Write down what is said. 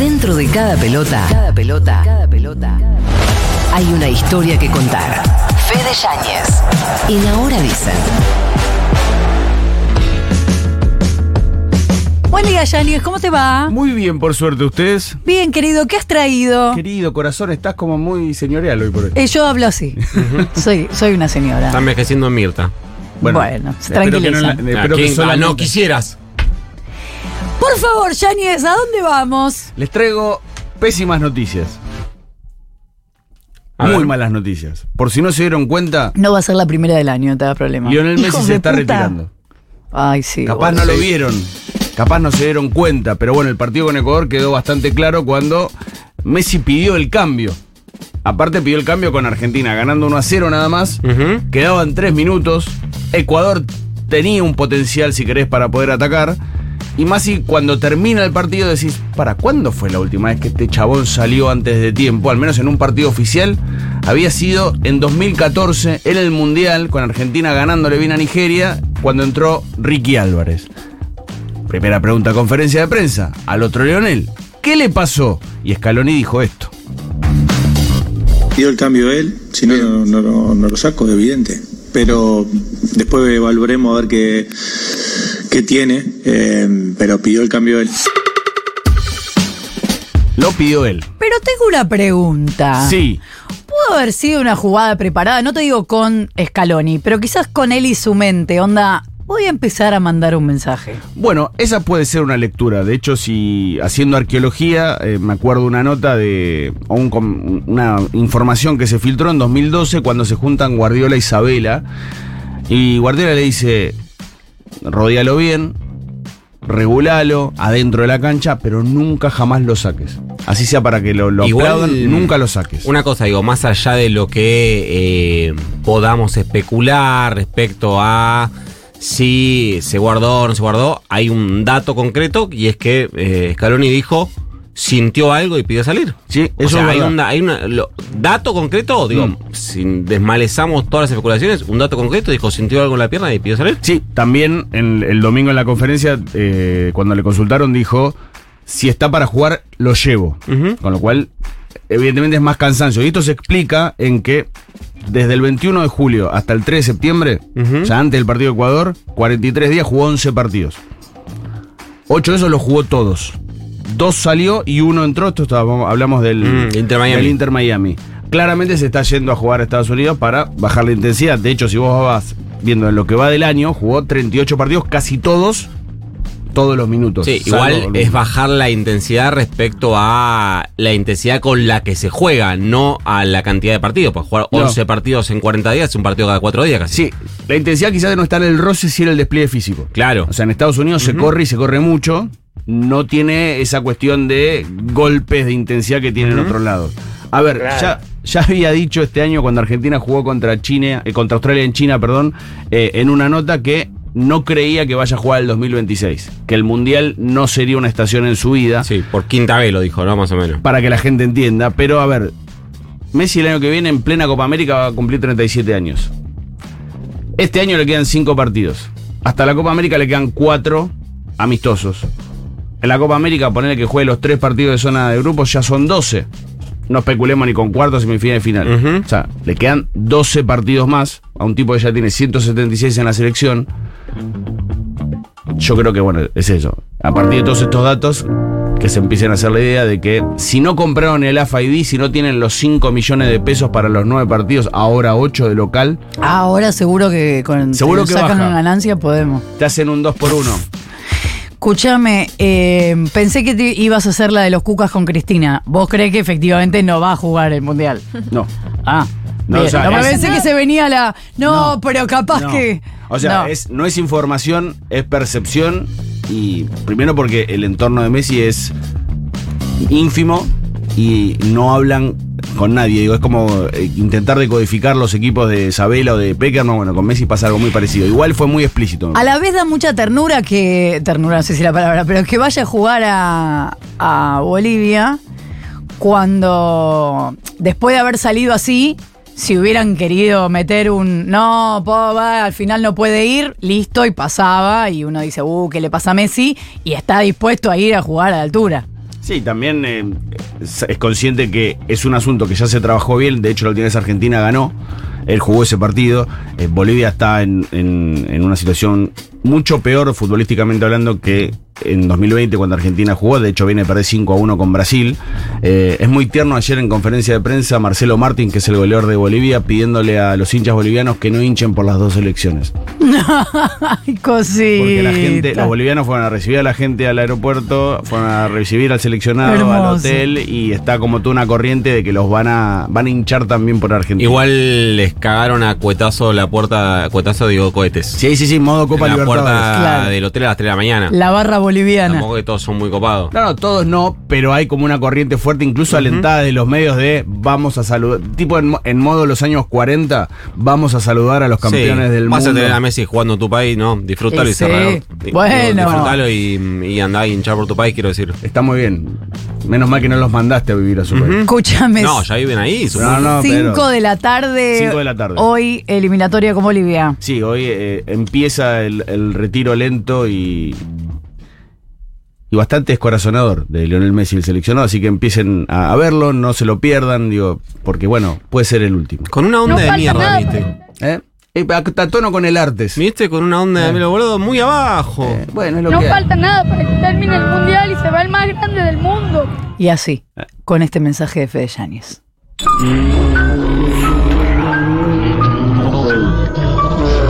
Dentro de cada pelota, cada pelota, cada pelota, hay una historia que contar. Fede Yáñez. En Ahora Dicen. Buen día, Yanis, ¿cómo te va? Muy bien, por suerte, ¿ustedes? Bien, querido, ¿qué has traído? Querido corazón, estás como muy señorial hoy por hoy. Eh, yo hablo así. soy, soy una señora. Está envejeciendo en Mirta. Bueno, se espero que no, Ah, que ¿quién- ah, no quisieras. Por favor, Yanis, ¿a dónde vamos? Les traigo pésimas noticias. A muy ver. malas noticias. Por si no se dieron cuenta, No va a ser la primera del año, no te da problema. Lionel Messi Hijos se está puta. retirando. Ay, sí. Capaz no lo vieron, capaz no se dieron cuenta, pero bueno, el partido con Ecuador quedó bastante claro cuando Messi pidió el cambio. Aparte pidió el cambio con Argentina, ganando 1 a 0 nada más. Quedaban 3 minutos. Ecuador tenía un potencial, si querés, para poder atacar. Y Messi, cuando termina el partido, decís, ¿para cuándo fue la última vez que este chabón salió antes de tiempo? Al menos en un partido oficial. Había sido en 2014, en el Mundial, con Argentina ganándole bien a Nigeria, cuando entró Ricky Álvarez. Primera pregunta, conferencia de prensa. Al otro Leonel, ¿qué le pasó? Y Scaloni dijo esto. Pidió el cambio él, si no, no, no, lo saco, evidente. Pero después evaluaremos a ver qué, qué tiene, eh, pero pidió el cambio él. Lo pidió él. Pero tengo una pregunta. Sí. Pudo haber sido una jugada preparada, no te digo con Scaloni, pero quizás con él y su mente. Onda, voy a empezar a mandar un mensaje. Bueno, esa puede ser una lectura. De hecho, si haciendo arqueología, eh, me acuerdo una nota de. o un una información que se filtró en 2012 cuando se juntan Guardiola y Sabela. Y Guardiola le dice: rodéalo bien, regulalo adentro de la cancha, pero nunca jamás lo saques. Así sea para que lo, lo Igual, aplaudan, nunca lo saques. Una cosa, digo, más allá de lo que eh, podamos especular respecto a si se guardó o no se guardó, hay un dato concreto y es que eh, Scaloni dijo sintió algo y pidió salir. Sí, O eso sea, hay una, lo- dato concreto, digo, Mm. si desmalezamos todas las especulaciones, un dato concreto, dijo sintió algo en la pierna y pidió salir. Sí, también en- el domingo en la conferencia, eh, cuando le consultaron, dijo: si está para jugar, lo llevo. Con lo cual, evidentemente es más cansancio. Y esto se explica en que desde el 21 de julio hasta el 3 de septiembre, o sea, antes del partido de Ecuador, 43 días jugó 11 partidos. 8 de esos los jugó todos. Dos salió y uno entró. Esto hablamos del, Mm, Inter Miami. del Inter Miami. Claramente se está yendo a jugar a Estados Unidos para bajar la intensidad. De hecho, si vos vas viendo en lo que va del año, jugó 38 partidos, casi todos, todos los minutos. Sí, igual es bajar la intensidad respecto a la intensidad con la que se juega, no a la cantidad de partidos. Pues jugar No. 11 partidos en 40 días es un partido cada 4 días casi. Sí, la intensidad quizás no está en el roce, sino en el despliegue físico. Claro. O sea, en Estados Unidos se corre y se corre mucho. No tiene esa cuestión de golpes de intensidad que tiene en otros lados. A ver, ya, ya había dicho este año cuando Argentina jugó contra China, eh, contra Australia en China, perdón, eh, en una nota que no creía que vaya a jugar el 2026. Que el Mundial no sería una estación en su vida. Sí, por quinta vez lo dijo, ¿no? Más o menos. Para que la gente entienda. Pero a ver, Messi el año que viene en plena Copa América va a cumplir 37 años. Este año le quedan 5 partidos. Hasta la Copa América le quedan 4 amistosos. En la Copa América, ponerle que juegue los 3 partidos de zona de grupos, ya son 12. No especulemos ni con cuartos, semifinal y final. Ujú. O sea, le quedan 12 partidos más a un tipo que ya tiene 176 en la selección. Yo creo que, bueno, es eso. A partir de todos estos datos, que se empiecen a hacer la idea de que si no compraron el AFID, si no tienen los 5 millones de pesos para los 9 partidos, ahora 8 de local, Ahora seguro que con Seguro que sacan baja. una ganancia podemos. te hacen un 2 por 1 Escúchame, eh, pensé que te ibas a hacer la de los cucas con Cristina. ¿Vos crees que efectivamente no va a jugar el mundial? No. Ah. No, o sea, No, me es- pensé que se venía la. No, No, pero capaz que. O sea, no. es, no es información, es percepción. Y primero porque el entorno de Messi es ínfimo y no hablan con nadie. Digo, es como eh, intentar decodificar los equipos de Sabela o de Peckerman. Bueno, con Messi pasa algo muy parecido. Igual fue muy explícito. A la vez da mucha ternura que. Ternura, no sé si la palabra, pero que vaya a jugar a, a Bolivia cuando. Después de haber salido así. Si hubieran querido meter un no, al final no puede ir, listo, y pasaba, y uno dice, uh, ¿qué le pasa a Messi? Y está dispuesto a ir a jugar a la altura. Sí, también eh, es, consciente que es un asunto que ya se trabajó bien. De hecho, la última vez Argentina ganó. Él jugó ese partido. Eh, Bolivia está en- en una situación mucho peor futbolísticamente hablando que en 2020 cuando Argentina jugó. De hecho, viene a perder 5 a 1 con Brasil. Eh, es muy tierno ayer en conferencia de prensa Marcelo Martín, que es el goleador de Bolivia, pidiéndole a los hinchas bolivianos que no hinchen por las dos elecciones. Ay, cosita. Porque la gente, los bolivianos fueron a recibir a la gente al aeropuerto, fueron a recibir al seleccionado, al hotel y está como toda una corriente de que los van a van a hinchar también por Argentina. Igual les cagaron a cuetazo la puerta, a cuetazo digo cohetes. Sí, sí, sí, modo Copa en la Libertadores. puerta Claro. del hotel a las 3 de la mañana. La barra boliviana. Tampoco que todos son muy copados. No, no, todos no, pero hay como una corriente fuerte, incluso alentada de los medios de vamos a saludar, tipo en, en modo los años 40, vamos a saludar a los campeones Sí, del vas mundo. a tener a Messi jugando en tu país, ¿no? Disfrútalo y cerralo. Di- Bueno. Disfrútalo y, y andá a hinchar por tu país, quiero decir. Está muy bien. Menos mal que no los mandaste a vivir a su país. Escúchame. No, ya viven ahí, supongo. No, no, 5 pero- de la tarde. Cinco de la tarde. Hoy, eliminatoria con Bolivia. Sí, hoy eh, empieza el, el retiro lento y. Y bastante descorazonador de Lionel Messi, el seleccionado, así que empiecen a, a verlo, no se lo pierdan, digo, porque bueno, puede ser el último. Con una onda No de mierda, nada ¿viste? ¿Eh? Eh, a- a tono con el Artes. ¿Viste? Con una onda de mierda, boludo, muy abajo. Eh, bueno, es lo No que hay. falta nada para que termine el mundial y se va el más grande del mundo. Y así, con este mensaje de Fede Yáñez. Mm.